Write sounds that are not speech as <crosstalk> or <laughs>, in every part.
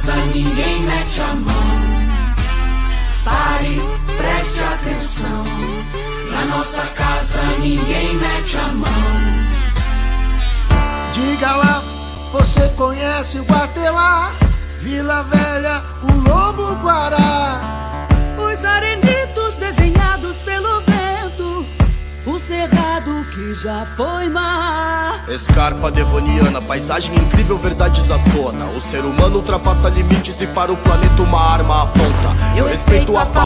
casa ninguém mete a mão. Pare, preste atenção. Na nossa casa ninguém mete a mão. Diga lá, você conhece o Guatelá? Vila Velha, o Lobo Guará. Que já foi mar. Escarpa devoniana, paisagem incrível, verdades à tona. O ser humano ultrapassa limites e para o planeta uma arma aponta. Eu respeito a fa...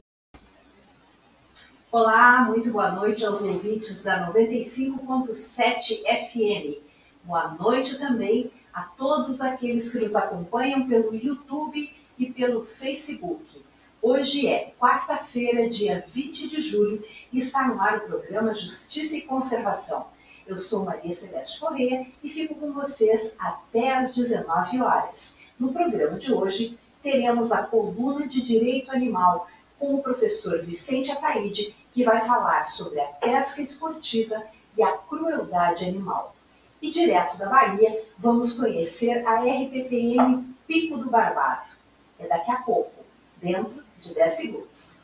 Olá, muito boa noite aos ouvintes da 95.7 FM. Boa noite também a todos aqueles que nos acompanham pelo YouTube e pelo Facebook. Hoje é quarta-feira, dia 20 de julho, e está no ar o programa Justiça e Conservação. Eu sou Maria Celeste Corrêa e fico com vocês até às 19 horas. No programa de hoje, teremos a coluna de Direito Animal com o professor Vicente Ataíde, que vai falar sobre a pesca esportiva e a crueldade animal. E direto da Bahia, vamos conhecer a RPPM Pico do Barbado. É daqui a pouco, dentro de 10 segundos.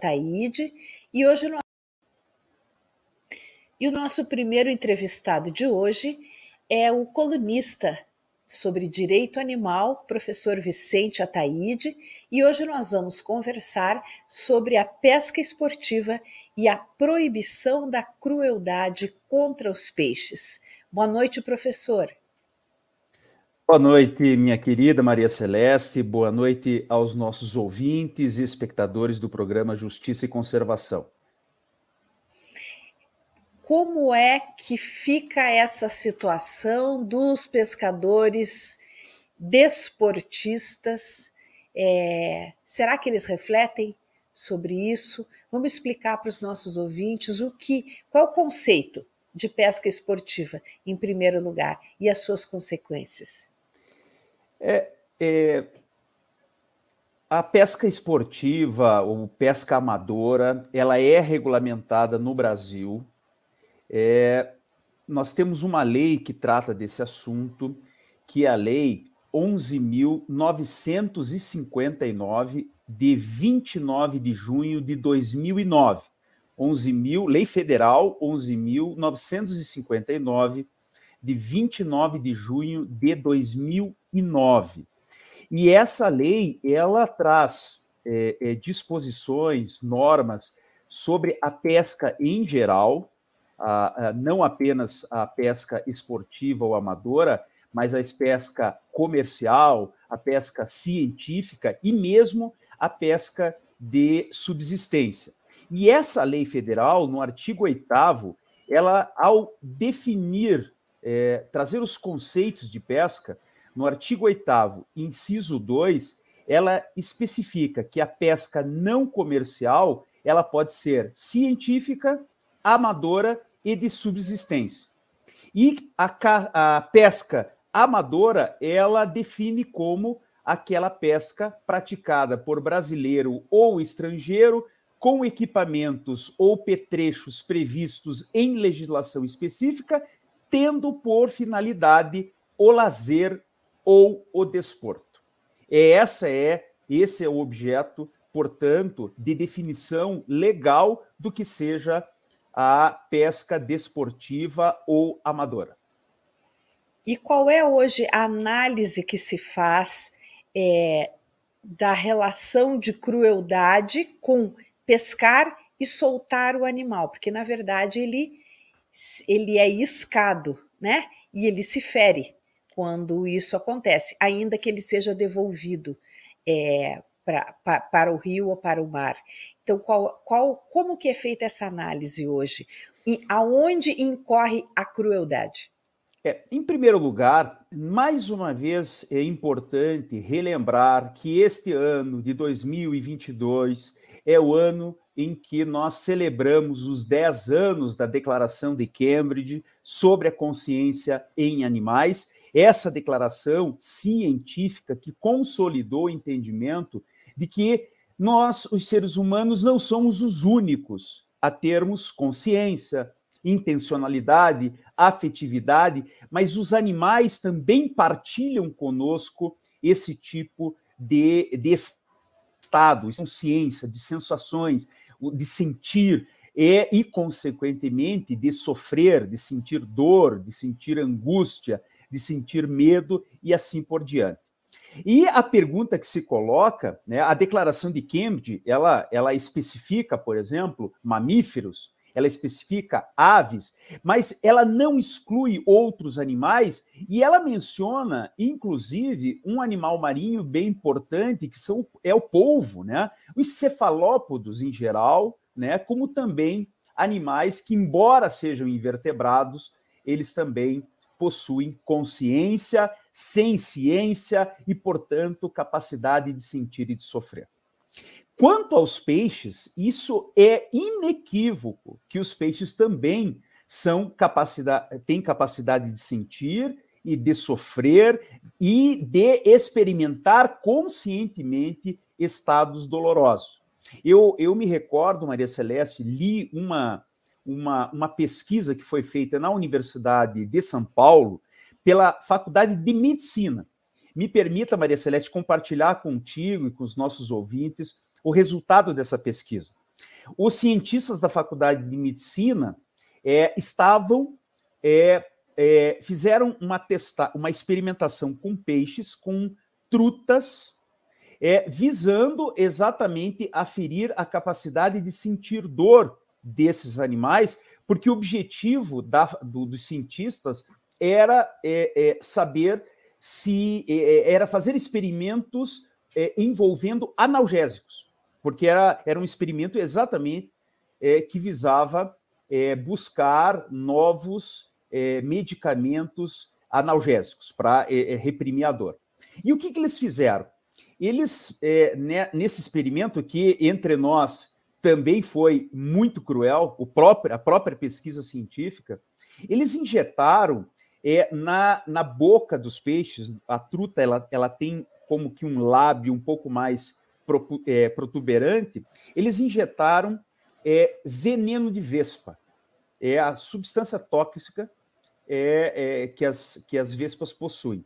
Taíde, e hoje no... e o nosso primeiro entrevistado de hoje é o colunista sobre direito animal, professor Vicente Ataíde, e hoje nós vamos conversar sobre a pesca esportiva e a proibição da crueldade contra os peixes. Boa noite, professor. Boa noite, minha querida Maria Celeste. Boa noite aos nossos ouvintes e espectadores do programa Justiça e Conservação. Como é que fica essa situação dos pescadores desportistas? É, será que eles refletem sobre isso? Vamos explicar para os nossos ouvintes o que, qual é o conceito de pesca esportiva, em primeiro lugar, e as suas consequências. É, é, a pesca esportiva ou pesca amadora, ela é regulamentada no Brasil. É, nós temos uma lei que trata desse assunto, que é a Lei 11.959, de 29 de junho de 2009. 11.000, Lei Federal 11.959, de 29 de junho de 2009. E essa lei, ela traz é, é, disposições, normas sobre a pesca em geral, a, a, não apenas a pesca esportiva ou amadora, mas a pesca comercial, a pesca científica e mesmo a pesca de subsistência. E essa lei federal, no artigo 8 ela, ao definir é, trazer os conceitos de pesca, no artigo 8, inciso 2, ela especifica que a pesca não comercial ela pode ser científica, amadora e de subsistência. E a, a pesca amadora ela define como aquela pesca praticada por brasileiro ou estrangeiro com equipamentos ou petrechos previstos em legislação específica tendo por finalidade o lazer ou o desporto. Essa é esse é o objeto, portanto, de definição legal do que seja a pesca desportiva ou amadora. E qual é hoje a análise que se faz é, da relação de crueldade com pescar e soltar o animal? Porque, na verdade, ele ele é iscado, né? E ele se fere quando isso acontece, ainda que ele seja devolvido é, pra, pra, para o rio ou para o mar. Então, qual, qual, como que é feita essa análise hoje? E aonde incorre a crueldade? É, em primeiro lugar, mais uma vez é importante relembrar que este ano de 2022 é o ano em que nós celebramos os 10 anos da Declaração de Cambridge sobre a consciência em animais. Essa declaração científica que consolidou o entendimento de que nós, os seres humanos, não somos os únicos a termos consciência, intencionalidade, afetividade, mas os animais também partilham conosco esse tipo de, de estado, de consciência, de sensações, de sentir e, e, consequentemente, de sofrer, de sentir dor, de sentir angústia, de sentir medo e assim por diante. E a pergunta que se coloca, né, a declaração de Cambridge, ela, ela especifica, por exemplo, mamíferos, ela especifica aves, mas ela não exclui outros animais e ela menciona, inclusive, um animal marinho bem importante que são, é o polvo, né? Os cefalópodos em geral, né? Como também animais que, embora sejam invertebrados, eles também possuem consciência, ciência e, portanto, capacidade de sentir e de sofrer. Quanto aos peixes, isso é inequívoco que os peixes também são capacidade, têm capacidade de sentir e de sofrer e de experimentar conscientemente estados dolorosos. Eu, eu me recordo, Maria Celeste, li uma, uma, uma pesquisa que foi feita na Universidade de São Paulo pela Faculdade de Medicina. Me permita, Maria Celeste, compartilhar contigo e com os nossos ouvintes o resultado dessa pesquisa. Os cientistas da Faculdade de Medicina é, estavam é, é, fizeram uma testa, uma experimentação com peixes, com trutas, é, visando exatamente aferir a capacidade de sentir dor desses animais, porque o objetivo da, do, dos cientistas era é, é, saber se era fazer experimentos envolvendo analgésicos porque era, era um experimento exatamente é, que visava é, buscar novos é, medicamentos analgésicos para é, é, reprimir a dor. E o que, que eles fizeram? Eles, é, né, nesse experimento, que entre nós também foi muito cruel, o próprio, a própria pesquisa científica, eles injetaram na, na boca dos peixes, a truta ela, ela tem como que um lábio um pouco mais é, protuberante, eles injetaram é, veneno de vespa. É a substância tóxica é, é, que, as, que as vespas possuem.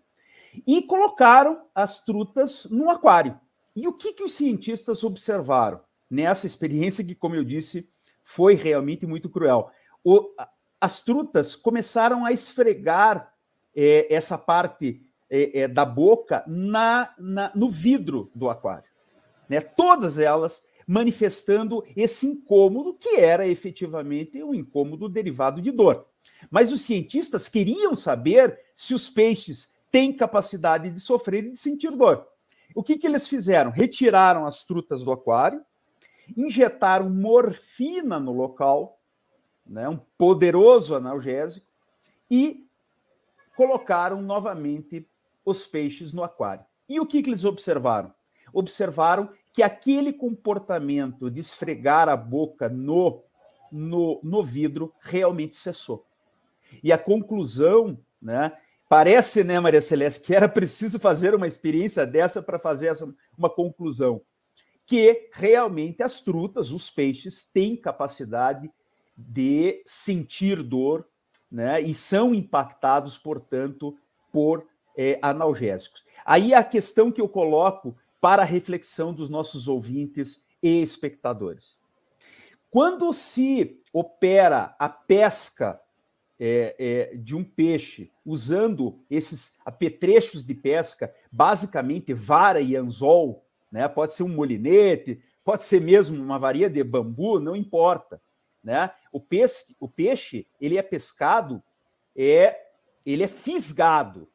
E colocaram as trutas no aquário. E o que, que os cientistas observaram nessa experiência que, como eu disse, foi realmente muito cruel? O, as trutas começaram a esfregar é, essa parte é, é, da boca na, na, no vidro do aquário né? Todas elas manifestando esse incômodo que era efetivamente um incômodo derivado de dor. Mas os cientistas queriam saber se os peixes têm capacidade de sofrer e de sentir dor. O que, que eles fizeram? Retiraram as trutas do aquário, injetaram morfina no local, né, um poderoso analgésico, e colocaram novamente os peixes no aquário. E o que, que eles observaram? Observaram que aquele comportamento de esfregar a boca no, no, no vidro realmente cessou. E a conclusão, né? Parece, né, Maria Celeste, que era preciso fazer uma experiência dessa para fazer essa, uma conclusão. Que realmente as trutas, os peixes, têm capacidade de sentir dor, né? E são impactados, portanto, por é, analgésicos. Aí a questão que eu coloco para a reflexão dos nossos ouvintes e espectadores. Quando se opera a pesca é, é, de um peixe usando esses apetrechos de pesca, basicamente vara e anzol, né? pode ser um molinete, pode ser mesmo uma varia de bambu, não importa. Né? O, peixe, o peixe ele é pescado, é, ele é fisgado.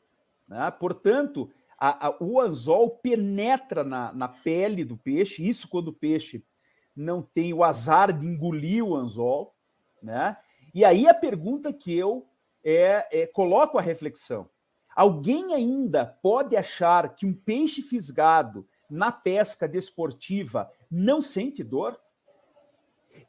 Né? Portanto, a, a, o anzol penetra na, na pele do peixe, isso quando o peixe não tem o azar de engolir o anzol, né? E aí a pergunta que eu é, é, coloco a reflexão: alguém ainda pode achar que um peixe fisgado na pesca desportiva não sente dor?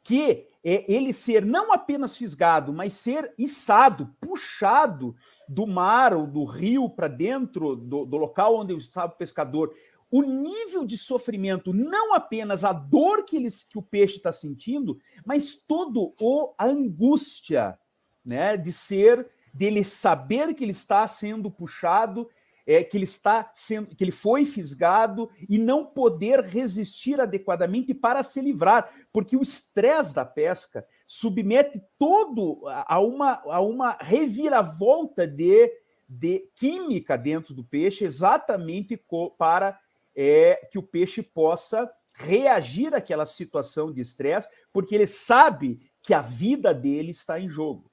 Que é ele ser não apenas fisgado, mas ser içado, puxado do mar ou do rio para dentro do, do, local onde estava o pescador, o nível de sofrimento, não apenas a dor que, eles, que o peixe está sentindo, mas todo o a angústia, né, de ser, dele saber que ele está sendo puxado, é, que ele está sendo, que ele foi fisgado e não poder resistir adequadamente para se livrar, porque o estresse da pesca submete todo a uma, a uma reviravolta de, de química dentro do peixe, exatamente para é que o peixe possa reagir àquela situação de estresse, porque ele sabe que a vida dele está em jogo.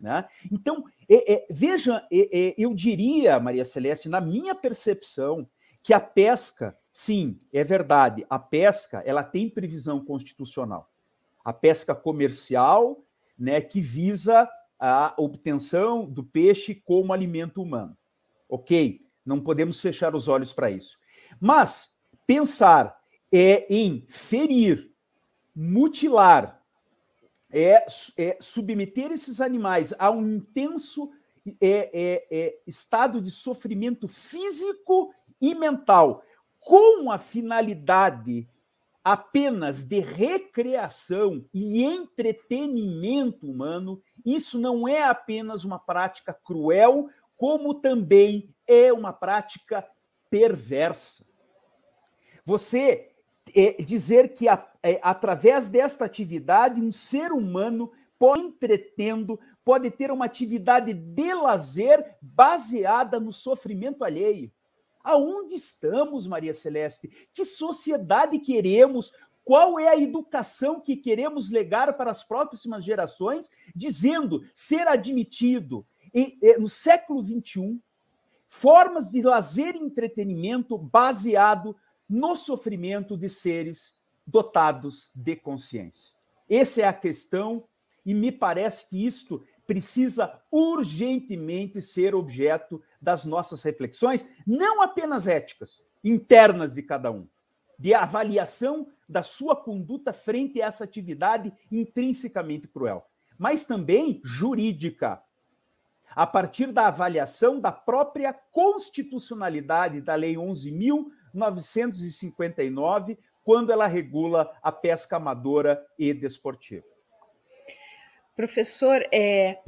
Né? Então, é, é, veja, é, é eu diria, Maria Celeste, na minha percepção, que a pesca, sim, é verdade, a pesca ela tem previsão constitucional. A pesca comercial, né, que visa a obtenção do peixe como alimento humano. Ok, não podemos fechar os olhos para isso. Mas pensar é em ferir, mutilar, é, é submeter esses animais a um intenso é, é, é, estado de sofrimento físico e mental, com a finalidade apenas de recreação e entretenimento humano, isso não é apenas uma prática cruel, como também é uma prática perversa. Você é, dizer que a, é, através desta atividade um ser humano pode entretendo, pode ter uma atividade de lazer baseada no sofrimento alheio. Aonde estamos, Maria Celeste? Que sociedade queremos? Qual é a educação que queremos legar para as próximas gerações, dizendo ser admitido e, no século XXI formas de lazer e entretenimento baseado no sofrimento de seres dotados de consciência. Essa é a questão e me parece que isto precisa urgentemente ser objeto das nossas reflexões, não apenas éticas, internas de cada um, de avaliação da sua conduta frente a essa atividade intrinsecamente cruel, mas também jurídica, a partir da avaliação da própria constitucionalidade da Lei 11.959, quando ela regula a pesca amadora e desportiva. Professor, é,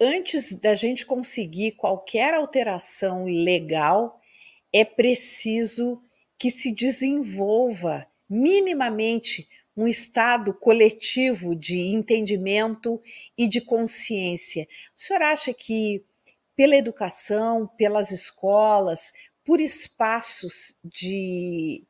antes da gente conseguir qualquer alteração legal, é preciso que se desenvolva minimamente um estado coletivo de entendimento e de consciência. O senhor acha que pela educação, pelas escolas, por espaços de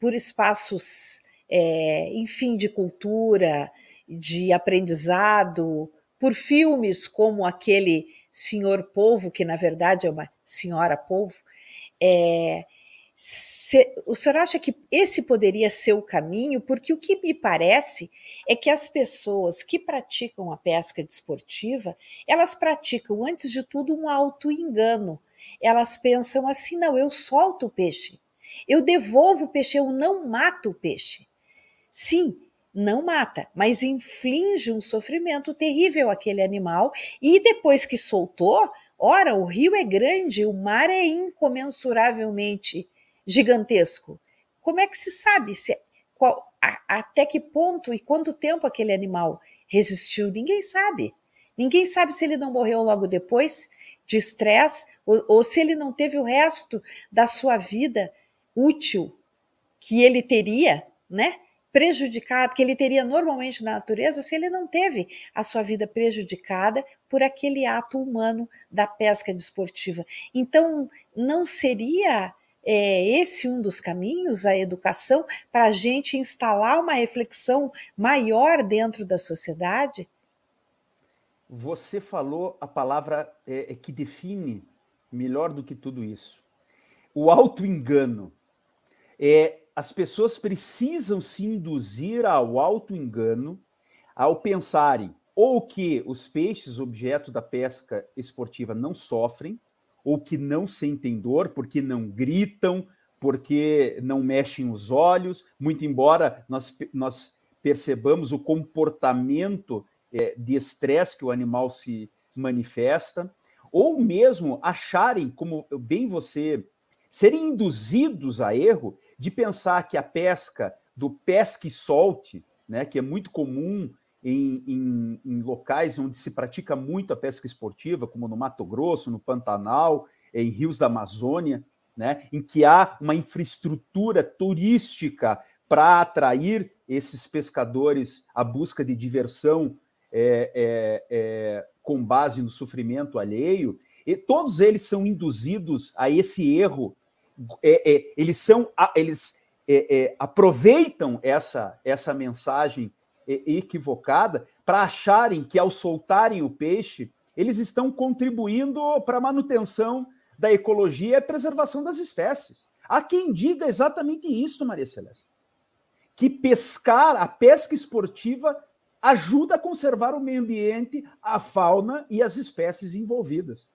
por espaços, é, enfim, de cultura, de aprendizado, por filmes como aquele Senhor Povo, que na verdade é uma Senhora Povo, é, se, o senhor acha que esse poderia ser o caminho? Porque o que me parece é que as pessoas que praticam a pesca desportiva, elas praticam, antes de tudo, um auto-engano. Elas pensam assim: não, eu solto o peixe, eu devolvo o peixe, eu não mato o peixe. Sim, não mata, mas inflige um sofrimento terrível àquele animal e depois que soltou, ora, o rio é grande, o mar é incomensuravelmente gigantesco. Como é que se sabe se, qual, a, até que ponto e quanto tempo aquele animal resistiu? Ninguém sabe. Ninguém sabe se ele não morreu logo depois de estresse ou, ou se ele não teve o resto da sua vida útil que ele teria, né? Prejudicado, que ele teria normalmente na natureza, se ele não teve a sua vida prejudicada por aquele ato humano da pesca desportiva. Então, não seria é esse um dos caminhos, a educação, para a gente instalar uma reflexão maior dentro da sociedade? Você falou a palavra é, é que define melhor do que tudo isso. O auto-engano. É, as pessoas precisam se induzir ao auto-engano ao pensarem ou que os peixes objeto da pesca esportiva não sofrem, ou que não sentem dor, porque não gritam, porque não mexem os olhos, muito embora nós, nós percebamos o comportamento é, de estresse que o animal se manifesta, ou mesmo acharem, como bem você serem induzidos a erro de pensar que a pesca do pesque solte, né, que é muito comum em, em, em, locais onde se pratica muito a pesca esportiva, como no Mato Grosso, no Pantanal, em rios da Amazônia, né, em que há uma infraestrutura turística para atrair esses pescadores à busca de diversão é, é, é, com base no sofrimento alheio, e todos eles são induzidos a esse erro. É, é, eles são, eles aproveitam essa essa mensagem equivocada para acharem que ao soltarem o peixe eles estão contribuindo para a manutenção da ecologia e a preservação das espécies. Há quem diga exatamente isso, Maria Celeste. Que pescar, a pesca esportiva, ajuda a conservar o meio ambiente, a fauna e as espécies envolvidas.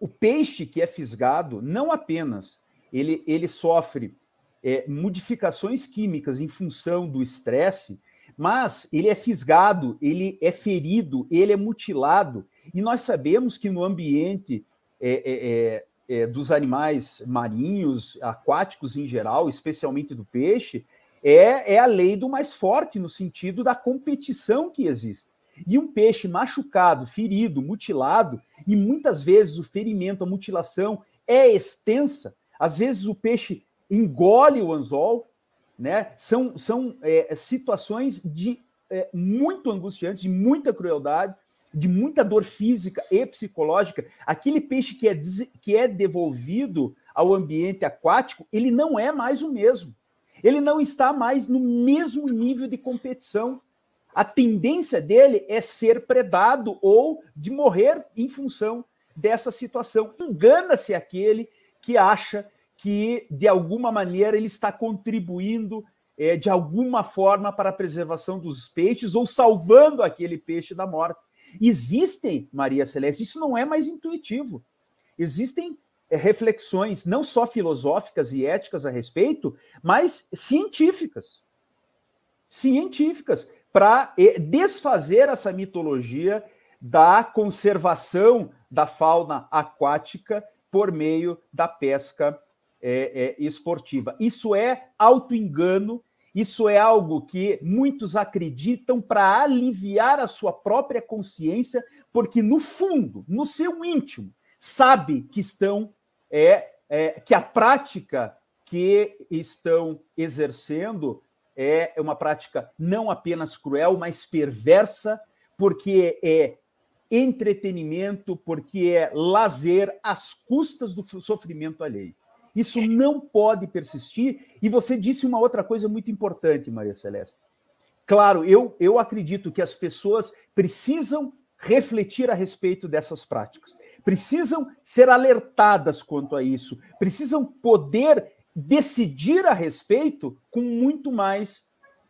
O peixe que é fisgado, não apenas ele, ele sofre é, modificações químicas em função do estresse, mas ele é fisgado, ele é ferido, ele é mutilado. E nós sabemos que no ambiente é, é, é, é dos animais marinhos, aquáticos em geral, especialmente do peixe, é, é a lei do mais forte, no sentido da competição que existe. E um peixe machucado, ferido, mutilado, e muitas vezes o ferimento, a mutilação é extensa, às vezes o peixe engole o anzol, né? São, são é, situações de é, muito angustiantes, de muita crueldade, de muita dor física e psicológica. Aquele peixe que é, que é devolvido ao ambiente aquático, ele não é mais o mesmo. Ele não está mais no mesmo nível de competição. A tendência dele é ser predado ou de morrer em função dessa situação. Engana-se aquele que acha que, de alguma maneira, ele está contribuindo é, de alguma forma para a preservação dos peixes ou salvando aquele peixe da morte. Existem, Maria Celeste, isso não é mais intuitivo. Existem reflexões não só filosóficas e éticas a respeito, mas científicas. Científicas, para é, desfazer essa mitologia da conservação da fauna aquática por meio da pesca é, é, esportiva. Isso é auto-engano, isso é algo que muitos acreditam para aliviar a sua própria consciência, porque no fundo, no seu íntimo, sabe que estão é, é, que a prática que estão exercendo é uma prática não apenas cruel, mas perversa, porque é entretenimento, porque é lazer às custas do sofrimento alheio. Isso não pode persistir. E você disse uma outra coisa muito importante, Maria Celeste. Claro, eu, eu acredito que as pessoas precisam refletir a respeito dessas práticas precisam ser alertadas quanto a isso, precisam poder decidir a respeito com muito mais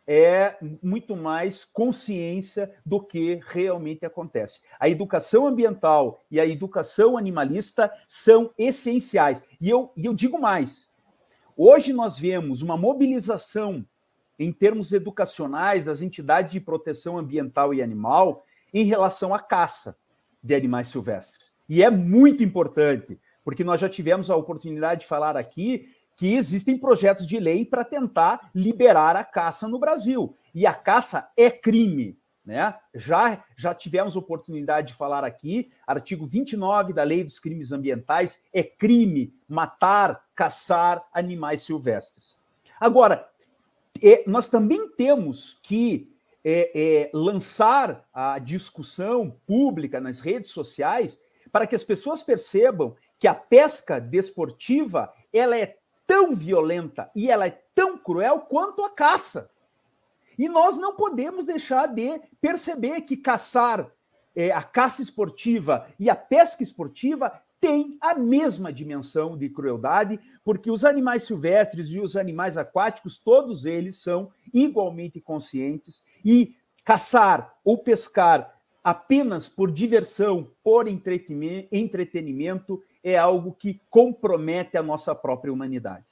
é muito mais consciência do que realmente acontece. A educação ambiental e a educação animalista são essenciais. E eu, e eu digo mais: hoje nós vemos uma mobilização em termos educacionais das entidades de proteção ambiental e animal em relação à caça de animais silvestres. E é muito importante, porque nós já tivemos a oportunidade de falar aqui que existem projetos de lei para tentar liberar a caça no Brasil. E a caça é crime. Né? Já, já tivemos oportunidade de falar aqui, artigo 29 da Lei dos Crimes Ambientais, é crime matar, caçar animais silvestres. Agora, é, nós também temos que é, é, lançar a discussão pública nas redes sociais para que as pessoas percebam que a pesca desportiva ela é tão violenta e ela é tão cruel quanto a caça. E nós não podemos deixar de perceber que caçar é, a caça esportiva e a pesca esportiva têm a mesma dimensão de crueldade, porque os animais silvestres e os animais aquáticos, todos eles são igualmente conscientes e caçar ou pescar apenas por diversão, por entretenimento, é algo que compromete a nossa própria humanidade.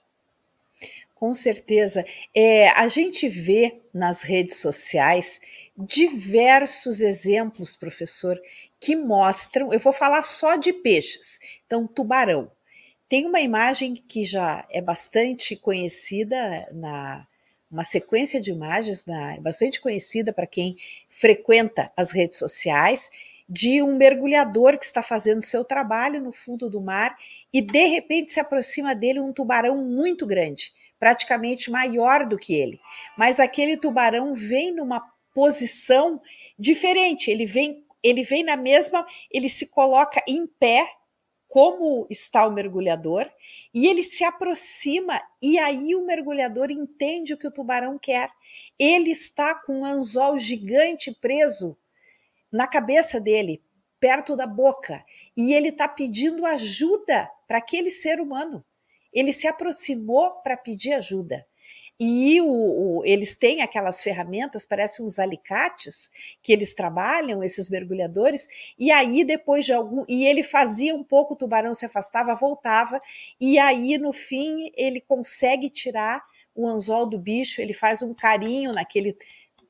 Com certeza. É, a gente vê nas redes sociais diversos exemplos, professor, que mostram. Eu vou falar só de peixes. Então, tubarão. tem uma imagem que já é bastante conhecida na uma sequência de imagens na, bastante conhecida para quem frequenta as redes sociais de um mergulhador que está fazendo seu trabalho no fundo do mar e de repente se aproxima dele um tubarão muito grande, praticamente maior do que ele. Mas aquele tubarão vem numa posição diferente, ele vem ele vem na mesma, ele se coloca em pé como está o mergulhador e ele se aproxima e aí o mergulhador entende o que o tubarão quer. Ele está com um anzol gigante preso na cabeça dele, perto da boca, e ele está pedindo ajuda para aquele ser humano. Ele se aproximou para pedir ajuda. E o, o, eles têm aquelas ferramentas, parecem uns alicates, que eles trabalham, esses mergulhadores, e aí depois de algum. E ele fazia um pouco, o tubarão se afastava, voltava, e aí no fim ele consegue tirar o anzol do bicho, ele faz um carinho naquele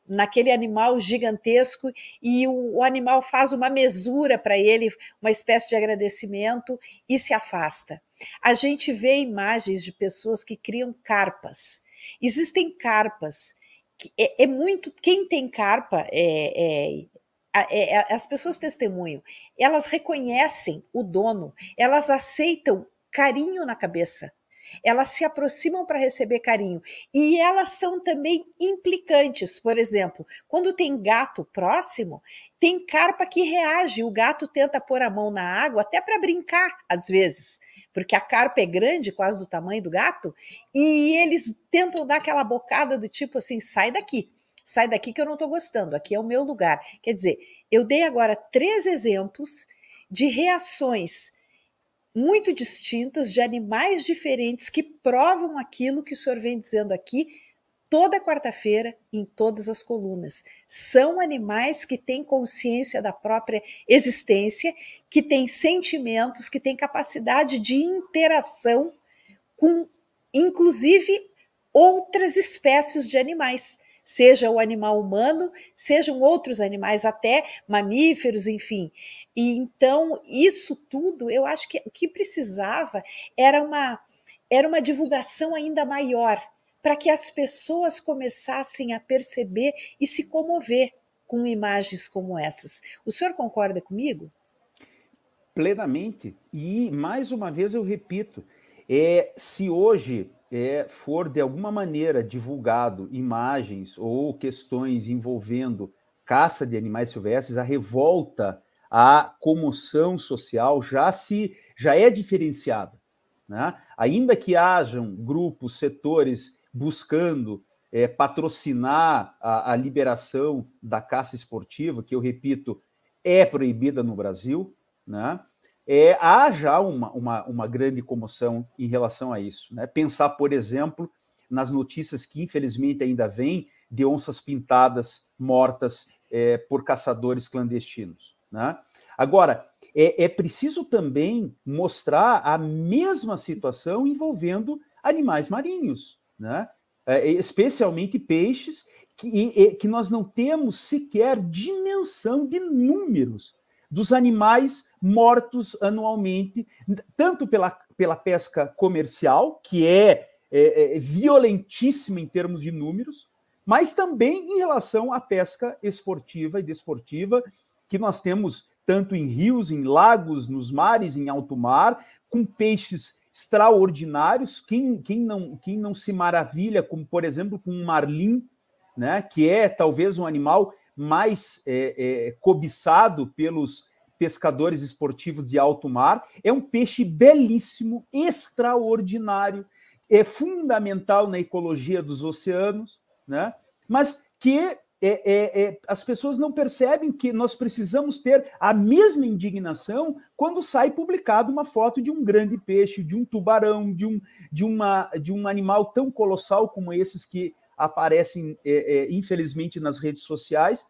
naquele animal gigantesco e o, o animal faz uma mesura para ele, uma espécie de agradecimento e se afasta. A gente vê imagens de pessoas que criam carpas Existem carpas. É, é muito. Quem tem carpa é, é, é, as pessoas testemunham, elas reconhecem o dono, elas aceitam carinho na cabeça, elas se aproximam para receber carinho e elas são também implicantes. Por exemplo, quando tem gato próximo, tem carpa que reage, o gato tenta pôr a mão na água até para brincar, às vezes porque a carpa é grande, quase do tamanho do gato, e eles tentam dar aquela bocada do tipo assim: sai daqui, sai daqui que eu não estou gostando, aqui é o meu lugar. Quer dizer, eu dei agora três exemplos de reações muito distintas de animais diferentes que provam aquilo que o senhor vem dizendo aqui toda quarta-feira em todas as colunas. São animais que têm consciência da própria existência, que têm sentimentos, que têm capacidade de interação com, inclusive, outras espécies de animais. Seja o animal humano, sejam outros animais, até mamíferos, enfim. E então, isso tudo, eu acho que o que precisava era uma, era uma divulgação ainda maior para que as pessoas começassem a perceber e se comover com imagens como essas. O senhor concorda comigo? Plenamente. E mais uma vez eu repito, é, se hoje é, for de alguma maneira divulgado imagens ou questões envolvendo caça de animais silvestres, a revolta, a comoção social já se já é diferenciada. Né? Ainda que hajam grupos, setores buscando é, patrocinar a, a, liberação da caça esportiva, que eu repito, é proibida no Brasil, né? É, há já uma, uma, uma grande comoção em relação a isso. Né? Pensar, por exemplo, nas notícias que infelizmente ainda vêm de onças pintadas mortas é, por caçadores clandestinos. Né? Agora, é, é preciso também mostrar a mesma situação envolvendo animais marinhos né? É, especialmente peixes, que, que nós não temos sequer dimensão de números dos animais mortos anualmente, tanto pela, pela pesca comercial, que é, é, é violentíssima em termos de números, mas também em relação à pesca esportiva e desportiva, que nós temos tanto em rios, em lagos, nos mares, em alto mar, com peixes extraordinários. Quem, quem, não, quem não se maravilha, como por exemplo, com um marlim, né, que é talvez um animal mais é, é, cobiçado pelos pescadores esportivos de alto mar. É um peixe belíssimo, extraordinário, é fundamental na ecologia dos oceanos, né? mas que é, é, é, as pessoas não percebem que nós precisamos ter a mesma indignação quando sai publicado uma foto de um grande peixe, de um tubarão, de um, de uma, de um animal tão colossal como esses que aparecem, é, é, infelizmente, nas redes sociais,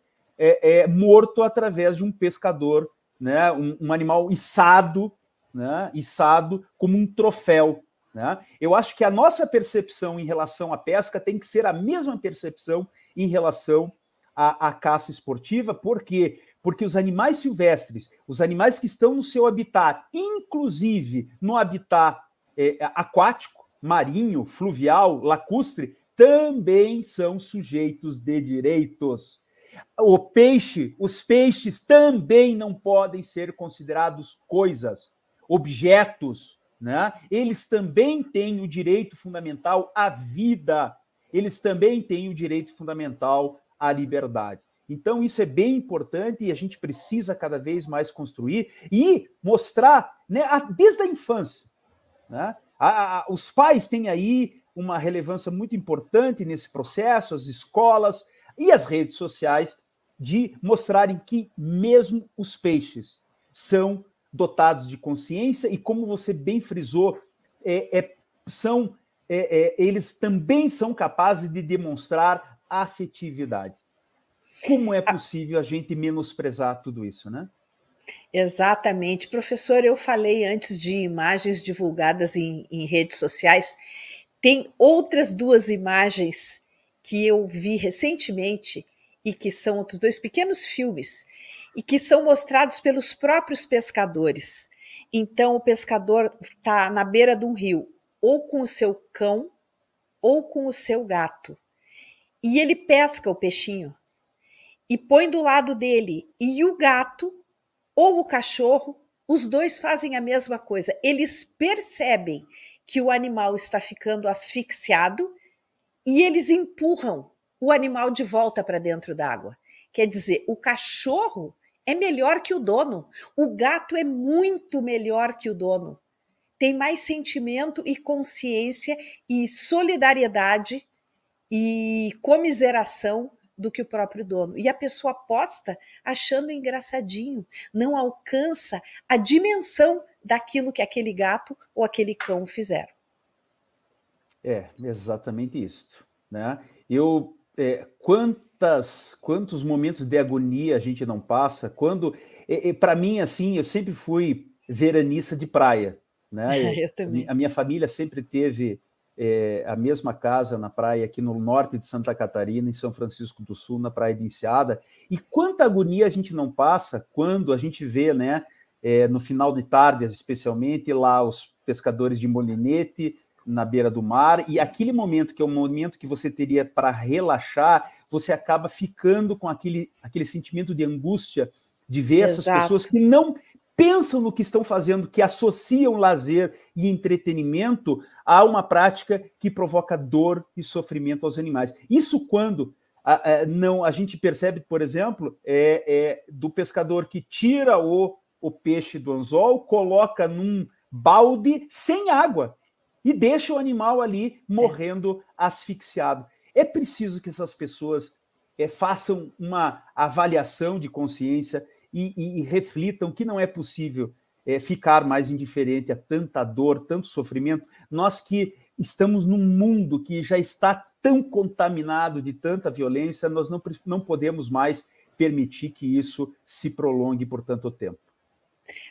morto através de um pescador, né, um, um animal içado, né, içado como um troféu. Né? Eu acho que a nossa percepção em relação à pesca tem que ser a mesma percepção em relação à, à caça esportiva, por quê? Porque os animais silvestres, os animais que estão no seu habitat, inclusive no habitat é, aquático, marinho, fluvial, lacustre, também são sujeitos de direitos. O peixe, os peixes também não podem ser considerados coisas, objetos, né? Eles também têm o direito fundamental à vida, eles também têm o direito fundamental à liberdade. Então, isso é bem importante e a gente precisa cada vez mais construir e mostrar, né, desde a infância. Né? A, a, os pais têm aí uma relevância muito importante nesse processo, as escolas e as redes sociais, de mostrarem que mesmo os peixes são dotados de consciência e, como você bem frisou, é, é, são, é, é eles também são capazes de demonstrar afetividade. Como é possível a gente menosprezar tudo isso, né? Exatamente. Professor, eu falei antes de imagens divulgadas em, em redes sociais. Tem outras duas imagens que eu vi recentemente e que são outros dois pequenos filmes e que são mostrados pelos próprios pescadores. Então, o pescador está na beira de um rio, ou com o seu cão, ou com o seu gato. E ele pesca o peixinho e põe do lado dele. E o gato ou o cachorro, os dois fazem a mesma coisa. Eles percebem que o animal está ficando asfixiado e eles empurram o animal de volta para dentro d'água. Quer dizer, o cachorro é melhor que o dono. O gato é muito melhor que o dono. Tem mais sentimento e consciência e solidariedade e comiseração do que o próprio dono. E a pessoa aposta achando engraçadinho, não alcança a dimensão daquilo que aquele gato ou aquele cão fizeram. É, exatamente isso. Né? Eu, é, quantas, quantos momentos de agonia a gente não passa, quando, é, para mim, assim, eu sempre fui veranista de praia, né? <laughs> eu também. A minha família sempre teve é, a mesma casa na praia aqui no norte de Santa Catarina, em São Francisco do Sul, na praia de Enseada. E quanta agonia a gente não passa quando a gente vê, né, é, no final de tarde, especialmente, lá os pescadores de molinete na beira do mar, e aquele momento que é o momento que você teria para relaxar, você acaba ficando com aquele, aquele sentimento de angústia de ver Exato. essas pessoas que não pensam no que estão fazendo, que associam lazer e entretenimento a uma prática que provoca dor e sofrimento aos animais. Isso quando a, a, não a gente percebe, por exemplo, é, é, do pescador que tira o, o peixe do anzol, coloca num balde sem água e deixa o animal ali morrendo asfixiado. É preciso que essas pessoas é, façam uma avaliação de consciência e, e, e reflitam que não é possível é, ficar mais indiferente a tanta dor, tanto sofrimento. Nós que estamos num mundo que já está tão contaminado de tanta violência, nós não, não podemos mais permitir que isso se prolongue por tanto tempo.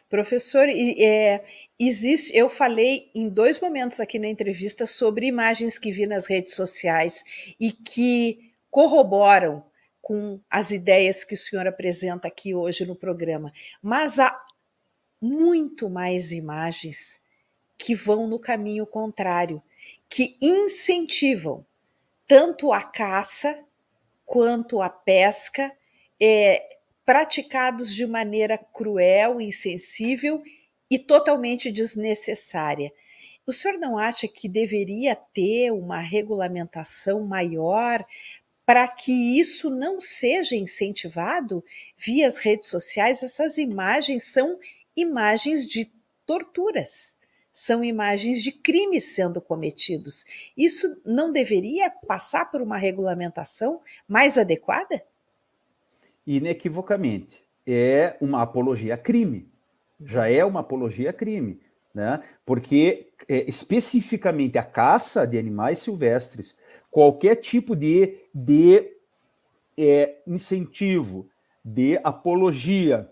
Professor, é, existe. Eu falei em dois momentos aqui na entrevista sobre imagens que vi nas redes sociais e que corroboram com as ideias que o senhor apresenta aqui hoje no programa, mas há muito mais imagens que vão no caminho contrário, que incentivam tanto a caça quanto a pesca, é, praticados de maneira cruel, insensível e totalmente desnecessária. O senhor não acha que deveria ter uma regulamentação maior para que isso não seja incentivado via as redes sociais, essas imagens são imagens de torturas, são imagens de crimes sendo cometidos. Isso não deveria passar por uma regulamentação mais adequada? Inequivocamente. É uma apologia a crime. Já é uma apologia a crime. Né? Porque, é, especificamente, a caça de animais silvestres qualquer tipo de, de é, incentivo, de apologia,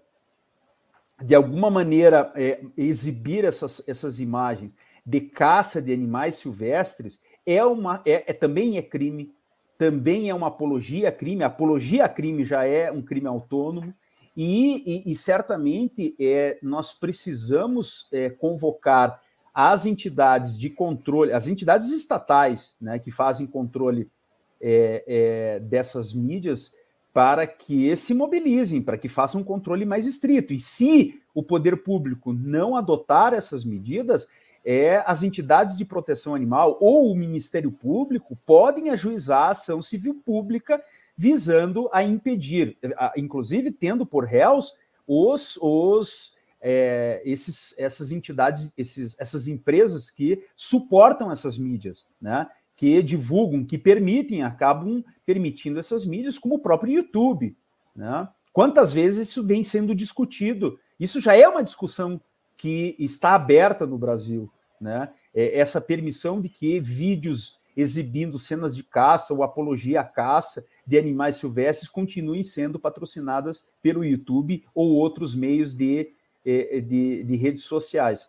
de alguma maneira é, exibir essas, essas imagens de caça de animais silvestres é uma é, é, também é crime, também é uma apologia a crime. Apologia a crime já é um crime autônomo e, e, e certamente é, nós precisamos é, convocar as entidades de controle, as entidades estatais, né, que fazem controle é, é, dessas mídias, para que se mobilizem, para que façam um controle mais estrito. E se o poder público não adotar essas medidas, é, as entidades de proteção animal ou o Ministério Público podem ajuizar a ação civil pública visando a impedir, inclusive tendo por réus os, os é, esses, essas entidades, esses, essas empresas que suportam essas mídias, né? que divulgam, que permitem, acabam permitindo essas mídias, como o próprio YouTube. Né? Quantas vezes isso vem sendo discutido? Isso já é uma discussão que está aberta no Brasil. Né? É essa permissão de que vídeos exibindo cenas de caça ou apologia à caça de animais silvestres continuem sendo patrocinadas pelo YouTube ou outros meios de é, é, de, de redes sociais.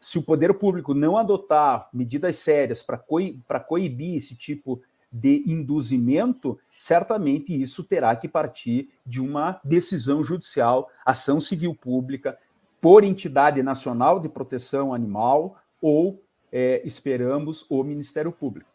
Se o poder público não adotar medidas sérias para coi coibir esse tipo de induzimento, certamente isso terá que partir de uma decisão judicial, ação civil pública, por entidade nacional de proteção animal ou é, esperamos o Ministério Público.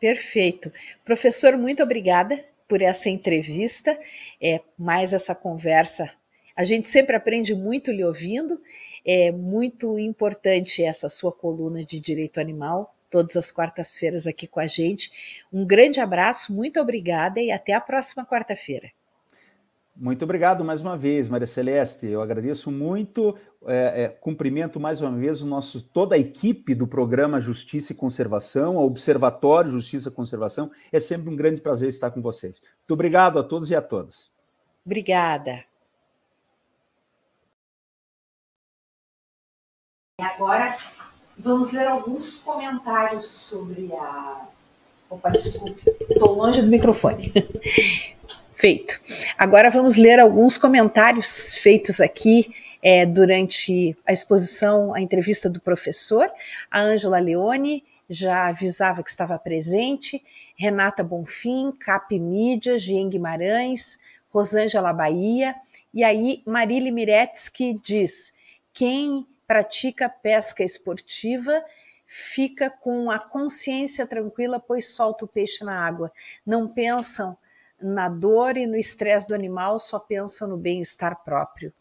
Perfeito. Professor, muito obrigada por essa entrevista, é, mais essa conversa a gente sempre aprende muito lhe ouvindo. É muito importante essa sua coluna de direito animal, todas as quartas-feiras aqui com a gente. Um grande abraço, muito obrigada e até a próxima quarta-feira. Muito obrigado mais uma vez, Maria Celeste. Eu agradeço muito, é, é, cumprimento mais uma vez o nosso, toda a equipe do programa Justiça e Conservação, o Observatório Justiça e Conservação. É sempre um grande prazer estar com vocês. Muito obrigado a todos e a todas. Obrigada. Agora vamos ler alguns comentários sobre a. Opa, desculpe, estou longe do microfone. Feito. Agora vamos ler alguns comentários feitos aqui é, durante a exposição, a entrevista do professor. A Ângela Leone já avisava que estava presente, Renata Bonfim, Cap Mídia, Jean Guimarães, Rosângela Bahia, e aí Marília Miretes que diz: quem pratica pesca esportiva fica com a consciência tranquila, pois solta o peixe na água. Não pensam na dor e no estresse do animal, só pensam no bem-estar próprio.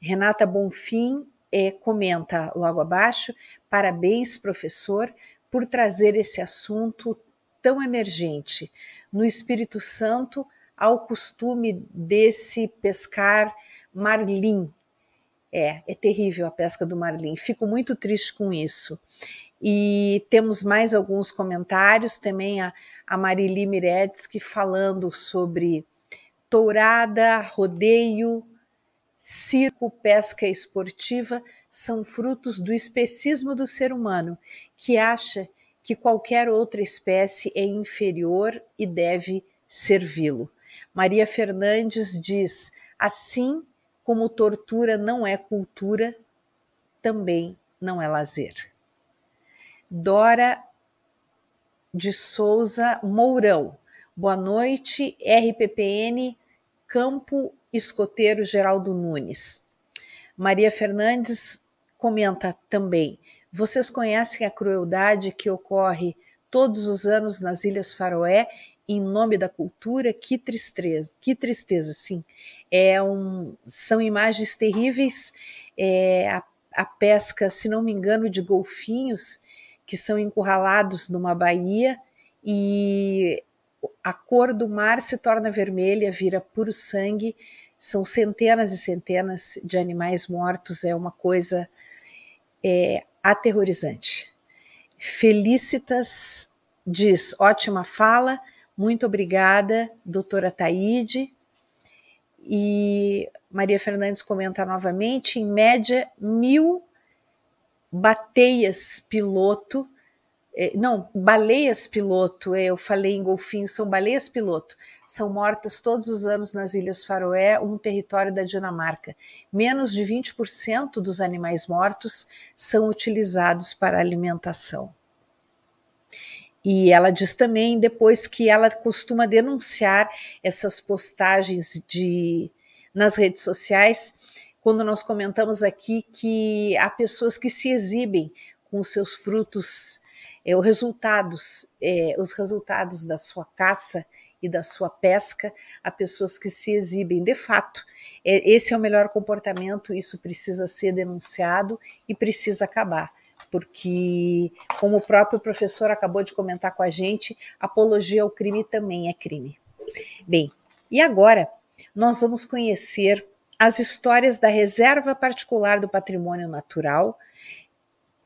Renata Bonfim é, comenta logo abaixo: parabéns, professor, por trazer esse assunto tão emergente. No Espírito Santo, ao costume desse pescar marlim, é, é terrível a pesca do marlim. Fico muito triste com isso. E temos mais alguns comentários também a, a Marili Miretsky falando sobre tourada, rodeio, circo, pesca esportiva são frutos do especismo do ser humano, que acha que qualquer outra espécie é inferior e deve servi-lo. Maria Fernandes diz: assim como tortura não é cultura, também não é lazer. Dora de Souza Mourão. Boa noite, RPPN Campo Escoteiro Geraldo Nunes. Maria Fernandes comenta também: vocês conhecem a crueldade que ocorre todos os anos nas Ilhas Faroé em nome da cultura, que tristeza, que tristeza, sim. É um, são imagens terríveis. É, a, a pesca, se não me engano, de golfinhos que são encurralados numa baía e a cor do mar se torna vermelha, vira puro sangue. São centenas e centenas de animais mortos. É uma coisa é, aterrorizante. Felicitas diz: ótima fala muito obrigada, doutora Taide. E Maria Fernandes comenta novamente: em média, mil bateias piloto, é, não, baleias piloto, é, eu falei em golfinho, são baleias piloto, são mortas todos os anos nas Ilhas Faroé, um território da Dinamarca. Menos de 20% dos animais mortos são utilizados para alimentação. E ela diz também depois que ela costuma denunciar essas postagens de nas redes sociais quando nós comentamos aqui que há pessoas que se exibem com os seus frutos, é, os resultados, é, os resultados da sua caça e da sua pesca, há pessoas que se exibem. De fato, é, esse é o melhor comportamento, isso precisa ser denunciado e precisa acabar porque, como o próprio professor acabou de comentar com a gente, apologia ao crime também é crime. Bem, e agora nós vamos conhecer as histórias da Reserva Particular do Patrimônio Natural,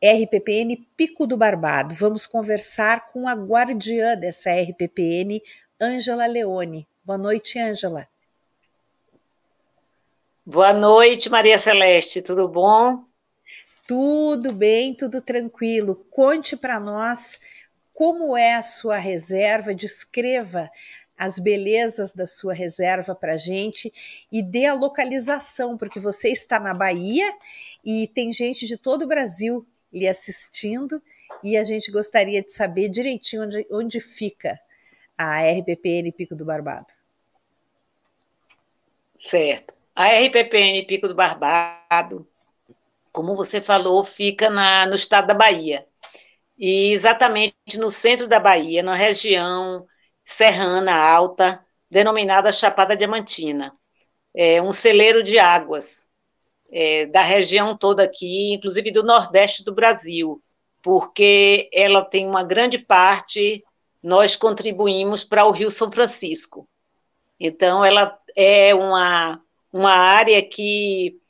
RPPN Pico do Barbado. Vamos conversar com a guardiã dessa RPPN, Ângela Leone. Boa noite, Ângela. Boa noite, Maria Celeste, tudo bom? Tudo bem, tudo tranquilo. Conte para nós como é a sua reserva, descreva as belezas da sua reserva para a gente e dê a localização, porque você está na Bahia e tem gente de todo o Brasil lhe assistindo e a gente gostaria de saber direitinho onde, onde fica a RPPN Pico do Barbado. Certo. A RPPN Pico do Barbado, como você falou, fica na, no estado da Bahia. E exatamente no centro da Bahia, na região serrana alta, denominada Chapada Diamantina. É um celeiro de águas é, da região toda aqui, inclusive do nordeste do Brasil, porque ela tem uma grande parte, nós contribuímos para o Rio São Francisco. Então, ela é uma, uma área que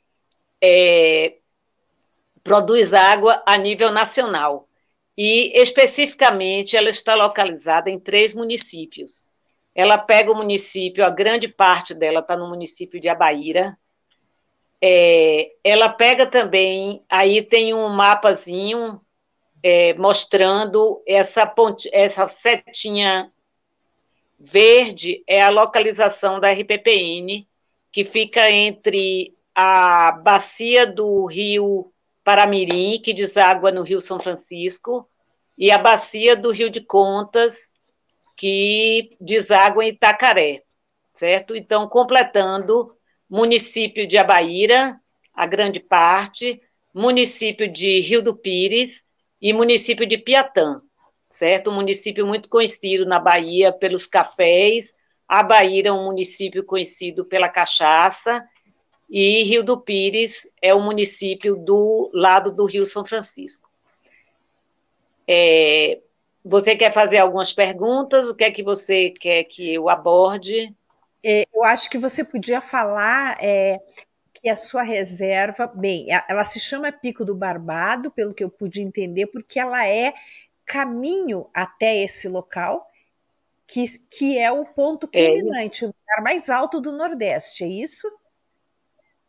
é, produz água a nível nacional e especificamente ela está localizada em três municípios. Ela pega o município, a grande parte dela está no município de Abaíra. É, ela pega também, aí tem um mapazinho é, mostrando essa ponte, essa setinha verde é a localização da RPPN, que fica entre a bacia do rio Paramirim, que deságua no Rio São Francisco, e a bacia do Rio de Contas, que deságua em Itacaré, certo? Então, completando município de Abaíra, a grande parte, município de Rio do Pires e município de Piatã, certo? Um município muito conhecido na Bahia pelos cafés, a Bahia é um município conhecido pela cachaça, e Rio do Pires é o município do lado do Rio São Francisco. É, você quer fazer algumas perguntas? O que é que você quer que eu aborde? É, eu acho que você podia falar é, que a sua reserva, bem, ela se chama Pico do Barbado, pelo que eu pude entender, porque ela é caminho até esse local, que, que é o ponto é. culminante, é. o lugar mais alto do Nordeste, é isso?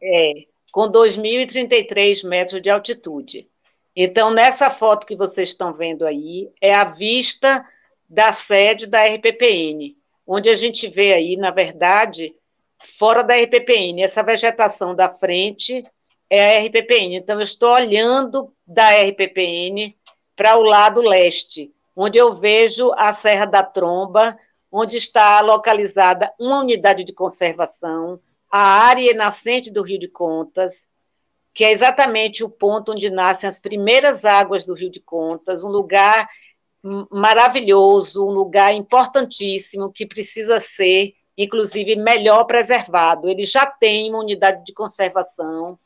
É, com 2.033 metros de altitude. Então, nessa foto que vocês estão vendo aí, é a vista da sede da RPPN, onde a gente vê aí, na verdade, fora da RPPN, essa vegetação da frente é a RPPN. Então, eu estou olhando da RPPN para o lado leste, onde eu vejo a Serra da Tromba, onde está localizada uma unidade de conservação, a área nascente do Rio de Contas, que é exatamente o ponto onde nascem as primeiras águas do Rio de Contas, um lugar maravilhoso, um lugar importantíssimo que precisa ser, inclusive, melhor preservado. Ele já tem uma unidade de conservação,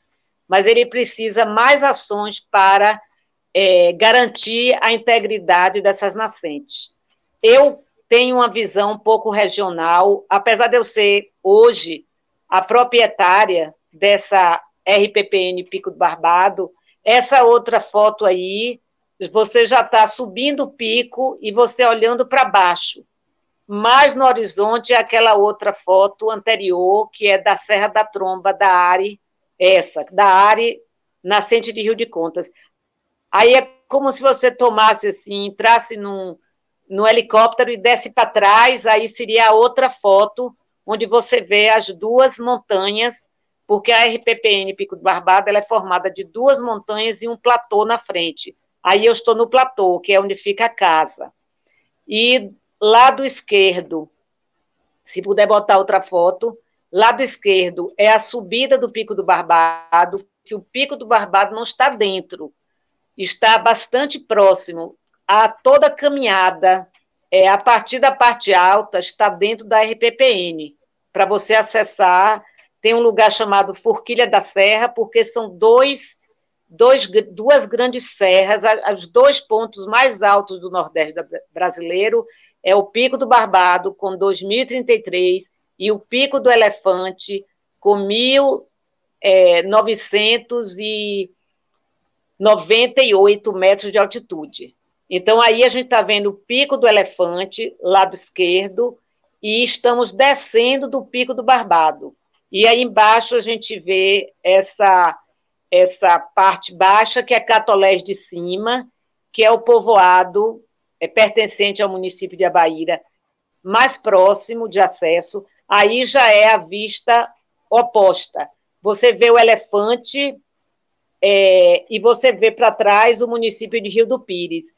mas ele precisa mais ações para é, garantir a integridade dessas nascentes. Eu tenho uma visão um pouco regional, apesar de eu ser hoje a proprietária dessa RPPN Pico do Barbado. Essa outra foto aí, você já está subindo o pico e você olhando para baixo. Mais no horizonte é aquela outra foto anterior, que é da Serra da Tromba, da Are, essa, da Are, nascente de Rio de Contas. Aí é como se você tomasse assim, entrasse num, no helicóptero e desce para trás, aí seria a outra foto onde você vê as duas montanhas, porque a RPPN Pico do Barbado ela é formada de duas montanhas e um platô na frente. Aí eu estou no platô, que é onde fica a casa. E lado esquerdo, se puder botar outra foto, Lado esquerdo é a subida do Pico do Barbado, que o Pico do Barbado não está dentro, está bastante próximo. A toda caminhada, é, a partir da parte alta, está dentro da RPPN. Para você acessar, tem um lugar chamado Forquilha da Serra, porque são dois, dois, duas grandes serras, os dois pontos mais altos do Nordeste brasileiro é o Pico do Barbado, com 2.033, e o Pico do Elefante, com 1.998 é, metros de altitude. Então, aí a gente está vendo o Pico do Elefante, lado esquerdo, e estamos descendo do Pico do Barbado. E aí embaixo a gente vê essa, essa parte baixa, que é Catolés de Cima, que é o povoado é, pertencente ao município de Abaíra, mais próximo de acesso, aí já é a vista oposta. Você vê o elefante é, e você vê para trás o município de Rio do Pires,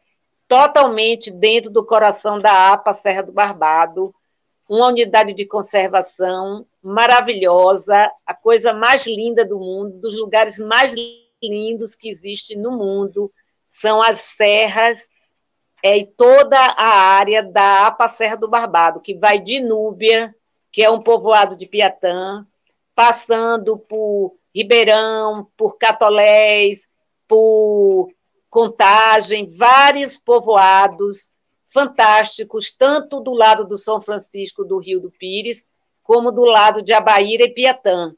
totalmente dentro do coração da APA Serra do Barbado, uma unidade de conservação maravilhosa, a coisa mais linda do mundo, dos lugares mais lindos que existe no mundo, são as serras é, e toda a área da APA Serra do Barbado, que vai de Núbia, que é um povoado de Piatã, passando por Ribeirão, por Catolés, por Contagem, vários povoados fantásticos, tanto do lado do São Francisco do Rio do Pires, como do lado de Abaíra e Piatã.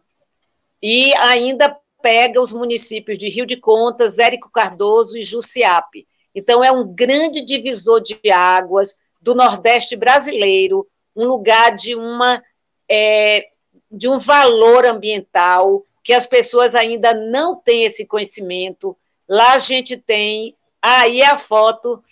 E ainda pega os municípios de Rio de Contas, Érico Cardoso e Jussiape. Então, é um grande divisor de águas do Nordeste brasileiro, um lugar de uma é, de um valor ambiental que as pessoas ainda não têm esse conhecimento. Lá a gente tem aí a foto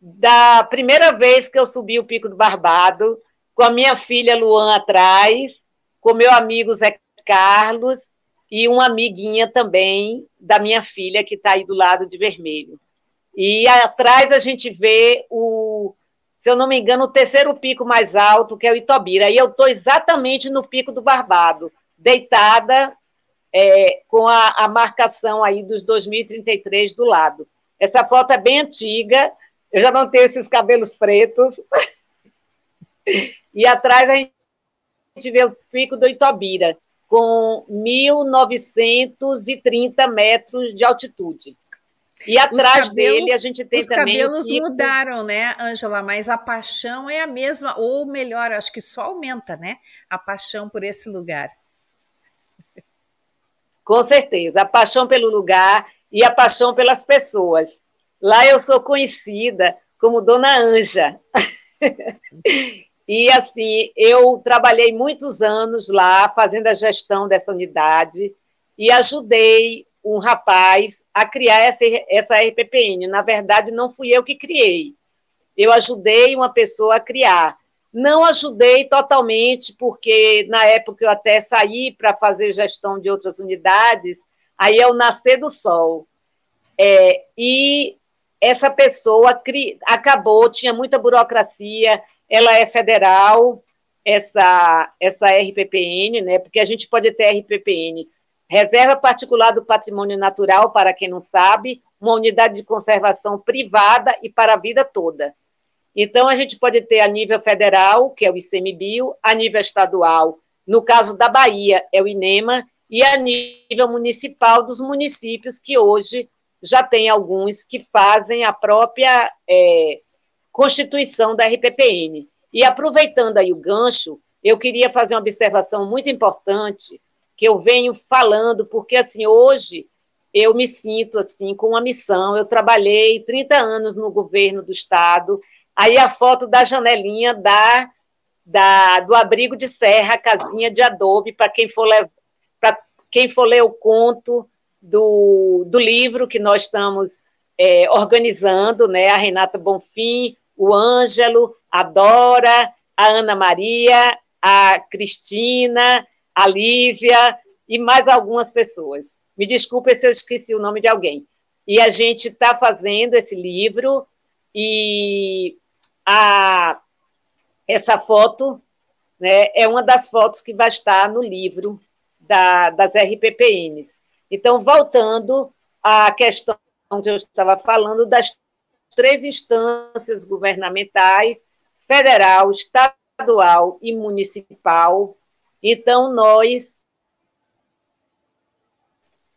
da primeira vez que eu subi o Pico do Barbado, com a minha filha Luan atrás, com meu amigo Zé Carlos e uma amiguinha também da minha filha que está aí do lado de vermelho. E atrás a gente vê o, se eu não me engano, o terceiro pico mais alto, que é o Itobira. E eu estou exatamente no pico do Barbado, deitada é, com a, a, marcação aí dos 2033 do lado. Essa foto é bem antiga, eu já não tenho esses cabelos pretos. e atrás a gente vê o pico do Itobira, com 1.930 metros de altitude. E atrás cabelos, dele a gente tem os também. Os cabelos tipo... mudaram, né, Ângela? Mas a paixão é a mesma, ou melhor, acho que só aumenta, né? A paixão por esse lugar. Com certeza, a paixão pelo lugar e a paixão pelas pessoas. Lá eu sou conhecida como Dona Anja. <laughs> e assim, eu trabalhei muitos anos lá fazendo a gestão dessa unidade e ajudei um rapaz a criar essa, essa RPPN. Na verdade, não fui eu que criei. Eu ajudei uma pessoa a criar. Não ajudei totalmente, porque na época eu até saí para fazer gestão de outras unidades, aí é o nascer do sol. É, e essa pessoa cri, acabou, tinha muita burocracia, ela é federal, essa, essa RPPN, né? Porque a gente pode ter RPPN Reserva Particular do Patrimônio Natural, para quem não sabe, uma unidade de conservação privada e para a vida toda. Então, a gente pode ter a nível federal, que é o ICMBio, a nível estadual, no caso da Bahia, é o INEMA, e a nível municipal dos municípios, que hoje já tem alguns que fazem a própria é, constituição da RPPN. E aproveitando aí o gancho, eu queria fazer uma observação muito importante que eu venho falando, porque assim, hoje eu me sinto assim com uma missão. Eu trabalhei 30 anos no governo do estado. Aí a foto da janelinha da, da do abrigo de serra, casinha de adobe, para quem for para quem for ler o conto do, do livro que nós estamos é, organizando, né? A Renata Bonfim, o Ângelo, a Dora, a Ana Maria, a Cristina, a Lívia e mais algumas pessoas. Me desculpe se eu esqueci o nome de alguém. E a gente está fazendo esse livro e a, essa foto né, é uma das fotos que vai estar no livro da, das RPPNs. Então, voltando à questão que eu estava falando das três instâncias governamentais, federal, estadual e municipal. Então, nós.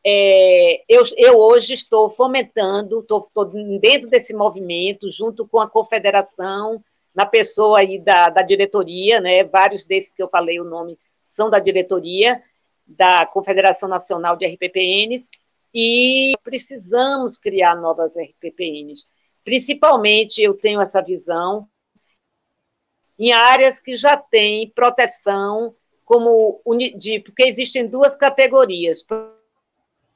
É, eu, eu hoje estou fomentando, estou, estou dentro desse movimento, junto com a confederação, na pessoa aí da, da diretoria, né? Vários desses que eu falei o nome são da diretoria da Confederação Nacional de RPPNs, e precisamos criar novas RPPNs. Principalmente, eu tenho essa visão em áreas que já têm proteção, como de, porque existem duas categorias: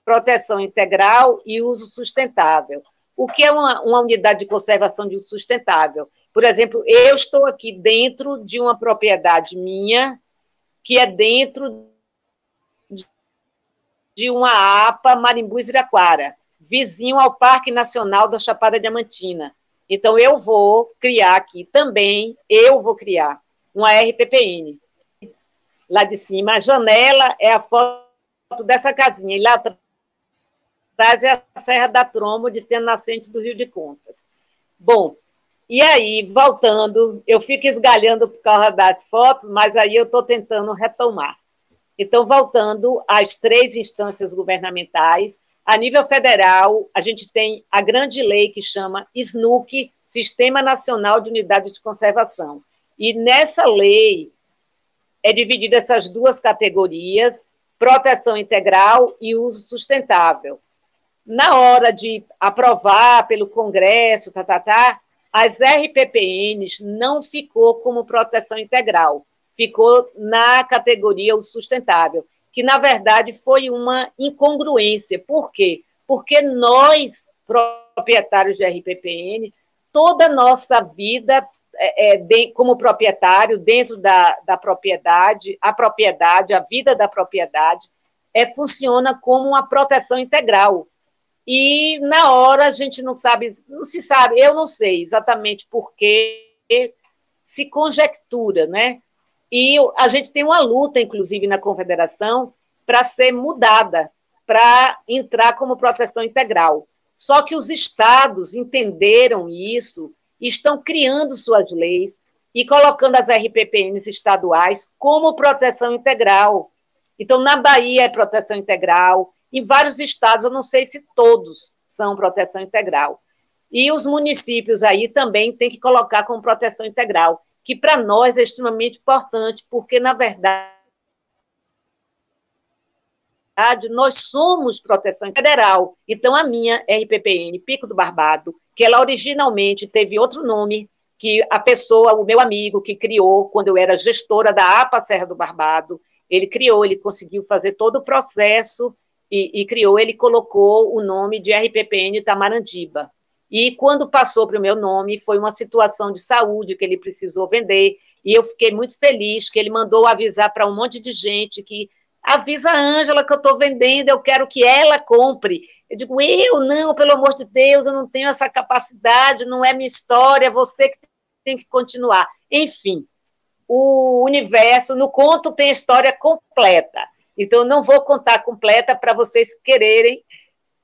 proteção integral e uso sustentável. O que é uma, uma unidade de conservação de uso sustentável? Por exemplo, eu estou aqui dentro de uma propriedade minha, que é dentro de uma APA Marimbu Iraquara vizinho ao Parque Nacional da Chapada Diamantina. Então, eu vou criar aqui também, eu vou criar uma RPPN. Lá de cima, a janela é a foto dessa casinha, e lá atrás é a Serra da Trombo, de ter nascente do Rio de Contas. Bom, e aí, voltando, eu fico esgalhando por causa das fotos, mas aí eu estou tentando retomar. Então, voltando às três instâncias governamentais, a nível federal, a gente tem a grande lei que chama SNUC, Sistema Nacional de Unidade de Conservação. E nessa lei é dividida essas duas categorias, proteção integral e uso sustentável. Na hora de aprovar pelo Congresso, tá, tá, tá, as RPPNs não ficou como proteção integral, ficou na categoria uso sustentável que, na verdade, foi uma incongruência. Por quê? Porque nós, proprietários de RPPN, toda a nossa vida é, é, como proprietário, dentro da, da propriedade, a propriedade, a vida da propriedade, é, funciona como uma proteção integral. E na hora a gente não sabe, não se sabe, eu não sei exatamente por que se conjectura, né? E a gente tem uma luta, inclusive, na confederação, para ser mudada, para entrar como proteção integral. Só que os estados entenderam isso estão criando suas leis e colocando as RPPNs estaduais como proteção integral. Então, na Bahia é proteção integral, em vários estados, eu não sei se todos são proteção integral. E os municípios aí também têm que colocar como proteção integral que para nós é extremamente importante, porque, na verdade, nós somos proteção federal. Então, a minha RPPN, Pico do Barbado, que ela originalmente teve outro nome, que a pessoa, o meu amigo que criou, quando eu era gestora da APA Serra do Barbado, ele criou, ele conseguiu fazer todo o processo e, e criou, ele colocou o nome de RPPN Tamarandiba. E quando passou para o meu nome, foi uma situação de saúde que ele precisou vender. E eu fiquei muito feliz que ele mandou avisar para um monte de gente que avisa a Ângela que eu estou vendendo, eu quero que ela compre. Eu digo, eu não, pelo amor de Deus, eu não tenho essa capacidade, não é minha história, é você que tem que continuar. Enfim, o universo, no conto tem a história completa. Então, não vou contar completa para vocês quererem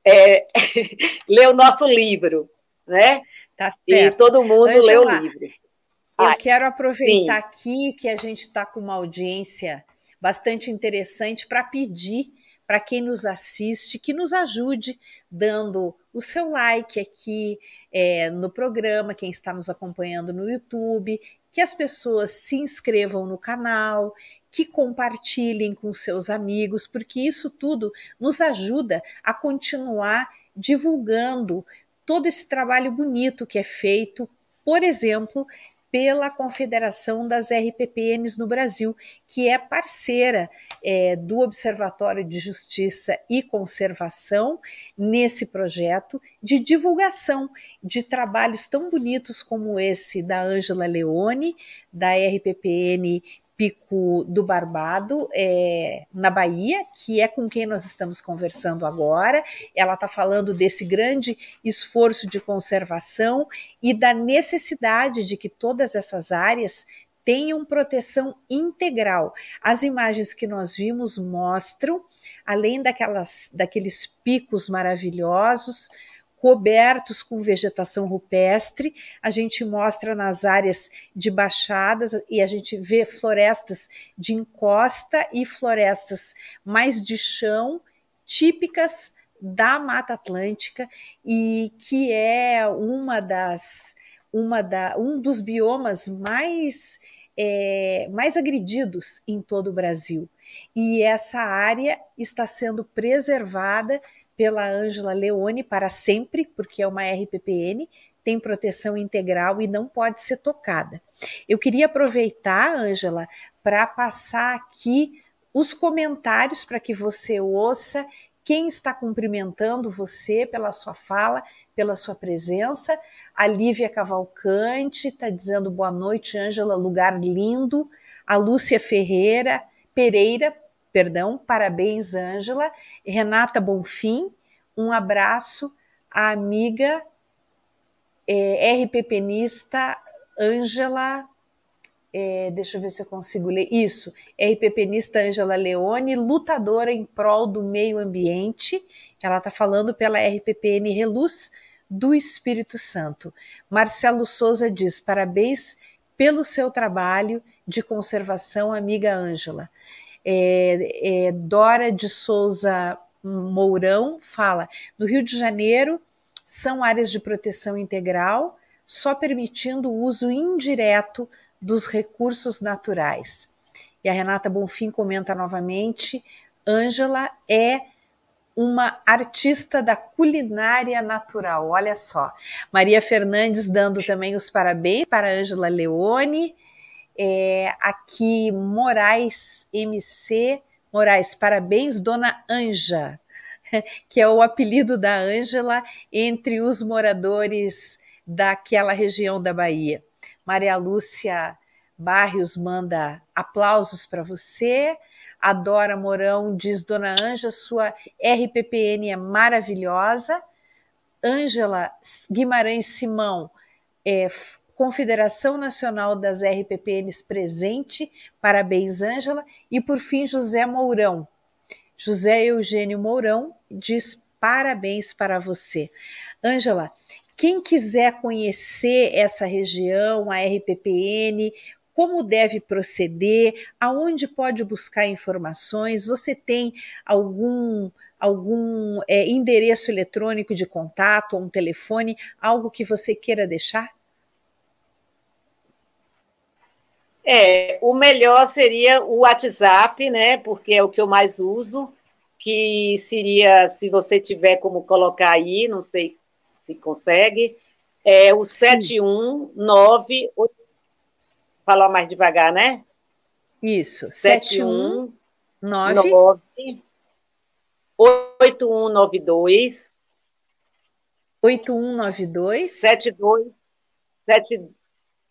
é, <laughs> ler o nosso livro, né? Tá certo. E todo mundo Angela, lê o livro. Eu Ai, quero aproveitar sim. aqui que a gente está com uma audiência bastante interessante para pedir para quem nos assiste que nos ajude dando o seu like aqui é, no programa, quem está nos acompanhando no YouTube, que as pessoas se inscrevam no canal, que compartilhem com seus amigos, porque isso tudo nos ajuda a continuar divulgando todo esse trabalho bonito que é feito, por exemplo, pela Confederação das RPPNs no Brasil, que é parceira é, do Observatório de Justiça e Conservação nesse projeto de divulgação de trabalhos tão bonitos como esse da Ângela Leone, da RPPN Pico do Barbado, é, na Bahia, que é com quem nós estamos conversando agora. Ela está falando desse grande esforço de conservação e da necessidade de que todas essas áreas tenham proteção integral. As imagens que nós vimos mostram, além daquelas, daqueles picos maravilhosos, cobertos com vegetação rupestre, a gente mostra nas áreas de baixadas e a gente vê florestas de encosta e florestas mais de chão, típicas da Mata Atlântica e que é uma das uma da, um dos biomas mais, é, mais agredidos em todo o Brasil. E essa área está sendo preservada pela Ângela Leone para sempre, porque é uma RPPN, tem proteção integral e não pode ser tocada. Eu queria aproveitar, Ângela, para passar aqui os comentários para que você ouça quem está cumprimentando você pela sua fala, pela sua presença. A Lívia Cavalcante está dizendo boa noite, Ângela, lugar lindo. A Lúcia Ferreira, Pereira, perdão, parabéns, Ângela. Renata Bonfim, um abraço. A amiga é, RPPnista Ângela, é, deixa eu ver se eu consigo ler. Isso, RPPnista Ângela Leone, lutadora em prol do meio ambiente. Ela está falando pela RPPN Reluz do Espírito Santo. Marcelo Souza diz: parabéns pelo seu trabalho de conservação, amiga Ângela. É, é, Dora de Souza Mourão fala: no Rio de Janeiro são áreas de proteção integral, só permitindo o uso indireto dos recursos naturais. E a Renata Bonfim comenta novamente: Ângela é uma artista da culinária natural. Olha só. Maria Fernandes dando também os parabéns para Ângela Leone. É, aqui, Moraes MC. Moraes, parabéns, dona Anja, <laughs> que é o apelido da Ângela entre os moradores daquela região da Bahia. Maria Lúcia Barrios manda aplausos para você. A Dora Mourão diz: Dona Ângela, sua RPPN é maravilhosa. Ângela Guimarães Simão, é, Confederação Nacional das RPPNs presente, parabéns, Ângela. E por fim, José Mourão. José Eugênio Mourão diz parabéns para você. Ângela, quem quiser conhecer essa região, a RPPN, como deve proceder, aonde pode buscar informações, você tem algum algum é, endereço eletrônico de contato, um telefone, algo que você queira deixar? É, o melhor seria o WhatsApp, né? Porque é o que eu mais uso, que seria, se você tiver como colocar aí, não sei se consegue, é o 719 falar mais devagar, né? Isso. 719 8192 8192 72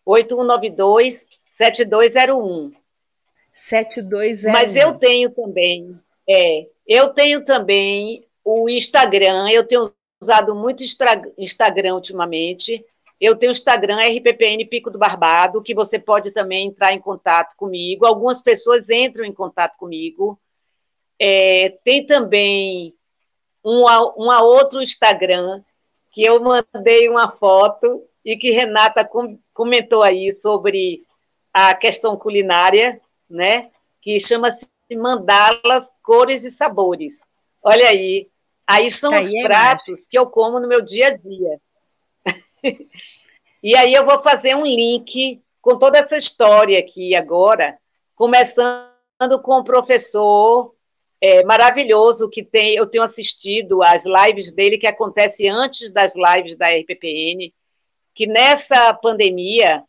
8192 7201 7201 Mas eu tenho também, é, eu tenho também o Instagram, eu tenho usado muito Instagram ultimamente, eu tenho o Instagram RPPN Pico do Barbado, que você pode também entrar em contato comigo. Algumas pessoas entram em contato comigo. É, tem também um, um outro Instagram que eu mandei uma foto e que Renata com, comentou aí sobre a questão culinária, né? Que chama-se Mandalas Cores e Sabores. Olha aí, aí são tá os pratos que eu como no meu dia a dia. <laughs> e aí eu vou fazer um link com toda essa história aqui agora, começando com o professor é, maravilhoso que tem, eu tenho assistido às lives dele que acontece antes das lives da RPPN, que nessa pandemia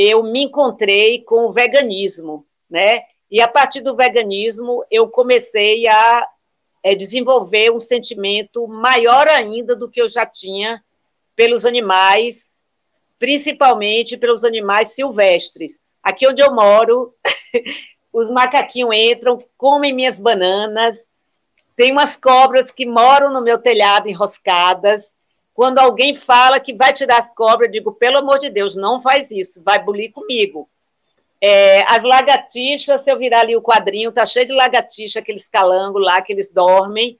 eu me encontrei com o veganismo, né? E a partir do veganismo eu comecei a é, desenvolver um sentimento maior ainda do que eu já tinha pelos animais, principalmente pelos animais silvestres. Aqui onde eu moro, <laughs> os macaquinhos entram, comem minhas bananas, tem umas cobras que moram no meu telhado enroscadas. Quando alguém fala que vai tirar as cobras, eu digo, pelo amor de Deus, não faz isso, vai bulir comigo. É, as lagartixas, se eu virar ali o quadrinho, tá cheio de lagartixa, aqueles calangos lá que eles dormem.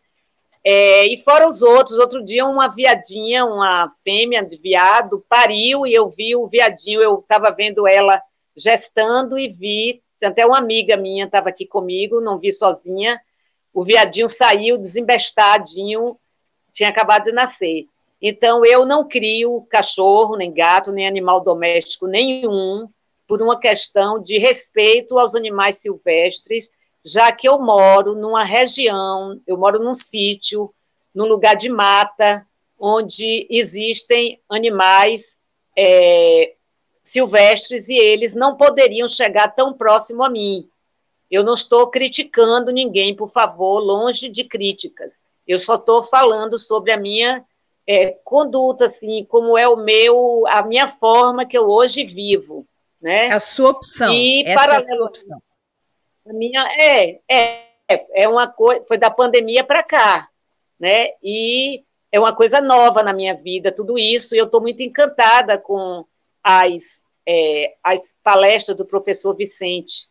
É, e fora os outros, outro dia uma viadinha, uma fêmea de viado, pariu e eu vi o viadinho, eu estava vendo ela gestando e vi, até uma amiga minha estava aqui comigo, não vi sozinha, o viadinho saiu desembestadinho, tinha acabado de nascer. Então, eu não crio cachorro, nem gato, nem animal doméstico nenhum, por uma questão de respeito aos animais silvestres, já que eu moro numa região, eu moro num sítio, num lugar de mata, onde existem animais é, silvestres e eles não poderiam chegar tão próximo a mim. Eu não estou criticando ninguém, por favor, longe de críticas. Eu só estou falando sobre a minha é, conduta, assim, como é o meu, a minha forma que eu hoje vivo né? A sua opção. E Essa paralelo, é a sua opção. A minha é, é, é uma coisa, foi da pandemia para cá, né? E é uma coisa nova na minha vida, tudo isso, e eu estou muito encantada com as, é, as palestras do professor Vicente.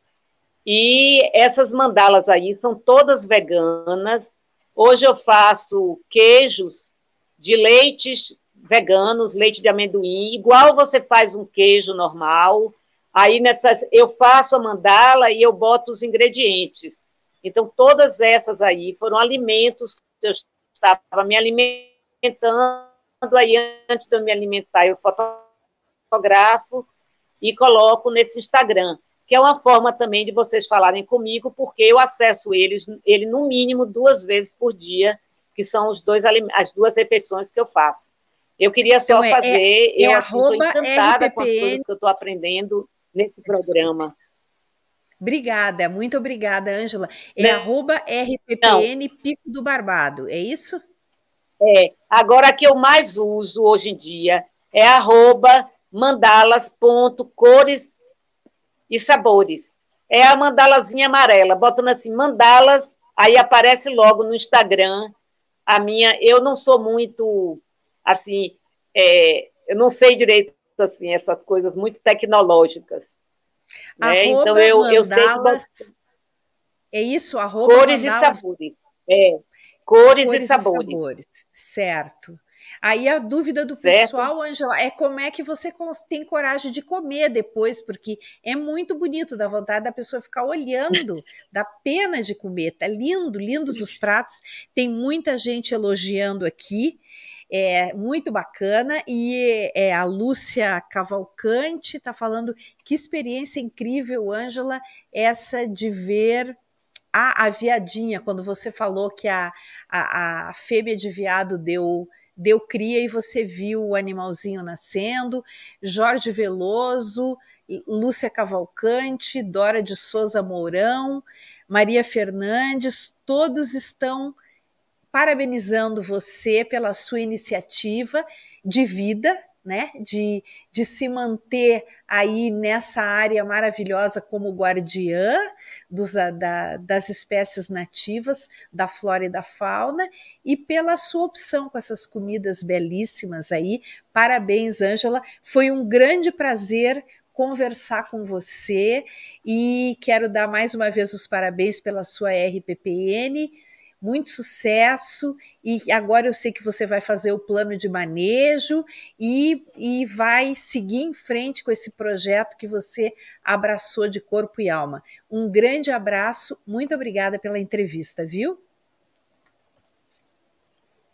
E essas mandalas aí são todas veganas. Hoje eu faço queijos de leites veganos, leite de amendoim, igual você faz um queijo normal. Aí nessas eu faço a mandala e eu boto os ingredientes. Então todas essas aí foram alimentos que eu estava me alimentando aí antes de eu me alimentar, eu fotografo e coloco nesse Instagram, que é uma forma também de vocês falarem comigo, porque eu acesso eles, ele no mínimo duas vezes por dia, que são os dois as duas refeições que eu faço. Eu queria só então, é, fazer, é, eu estou encantada RPPN. com as coisas que eu estou aprendendo nesse programa. Obrigada, muito obrigada, Ângela. É Não. arroba RPPN Não. Pico do Barbado, é isso? É. Agora, a que eu mais uso hoje em dia é arroba mandalas.cores e sabores. É a mandalazinha amarela, botando assim, mandalas, aí aparece logo no Instagram. A minha, eu não sou muito assim, é, eu não sei direito assim essas coisas muito tecnológicas. Né? Então eu, eu sei que é isso, arroba cores mandalas... e sabores. É, cores, cores e, sabores. e sabores. Certo. Aí a dúvida do certo. pessoal, Angela, é como é que você tem coragem de comer depois, porque é muito bonito, dá vontade da pessoa ficar olhando, <laughs> dá pena de comer, tá lindo, lindos os pratos. Tem muita gente elogiando aqui é muito bacana. E é, a Lúcia Cavalcante está falando que experiência incrível, Ângela, essa de ver a, a viadinha, quando você falou que a, a, a fêmea de viado deu deu cria e você viu o animalzinho nascendo. Jorge Veloso, Lúcia Cavalcante, Dora de Souza Mourão, Maria Fernandes, todos estão parabenizando você pela sua iniciativa de vida, né? De, de se manter aí nessa área maravilhosa como guardiã dos, da, das espécies nativas, da flora e da fauna, e pela sua opção com essas comidas belíssimas aí. Parabéns, Ângela. Foi um grande prazer conversar com você e quero dar mais uma vez os parabéns pela sua RPPN muito sucesso e agora eu sei que você vai fazer o plano de manejo e, e vai seguir em frente com esse projeto que você abraçou de corpo e alma. Um grande abraço, muito obrigada pela entrevista, viu?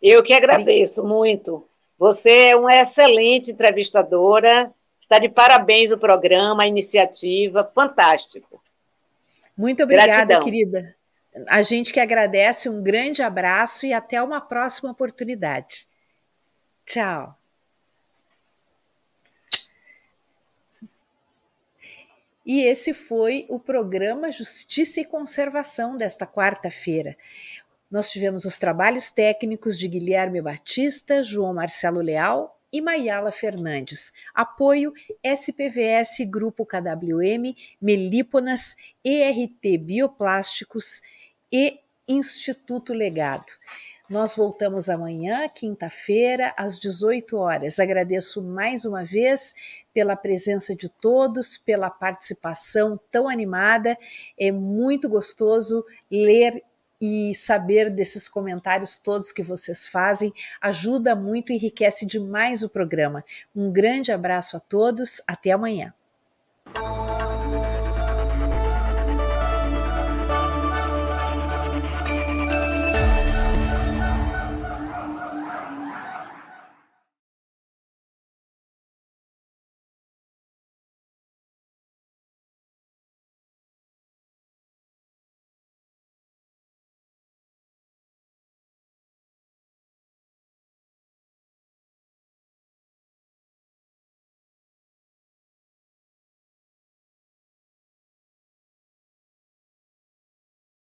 Eu que agradeço muito. Você é uma excelente entrevistadora. Está de parabéns o programa, a iniciativa, fantástico. Muito obrigada, Gratidão. querida. A gente que agradece, um grande abraço e até uma próxima oportunidade. Tchau. E esse foi o programa Justiça e Conservação desta quarta-feira. Nós tivemos os trabalhos técnicos de Guilherme Batista, João Marcelo Leal e Maiala Fernandes. Apoio SPVS Grupo KWM, Melíponas, ERT Bioplásticos e Instituto Legado. Nós voltamos amanhã, quinta-feira, às 18 horas. Agradeço mais uma vez pela presença de todos, pela participação tão animada. É muito gostoso ler e saber desses comentários todos que vocês fazem ajuda muito e enriquece demais o programa. Um grande abraço a todos, até amanhã.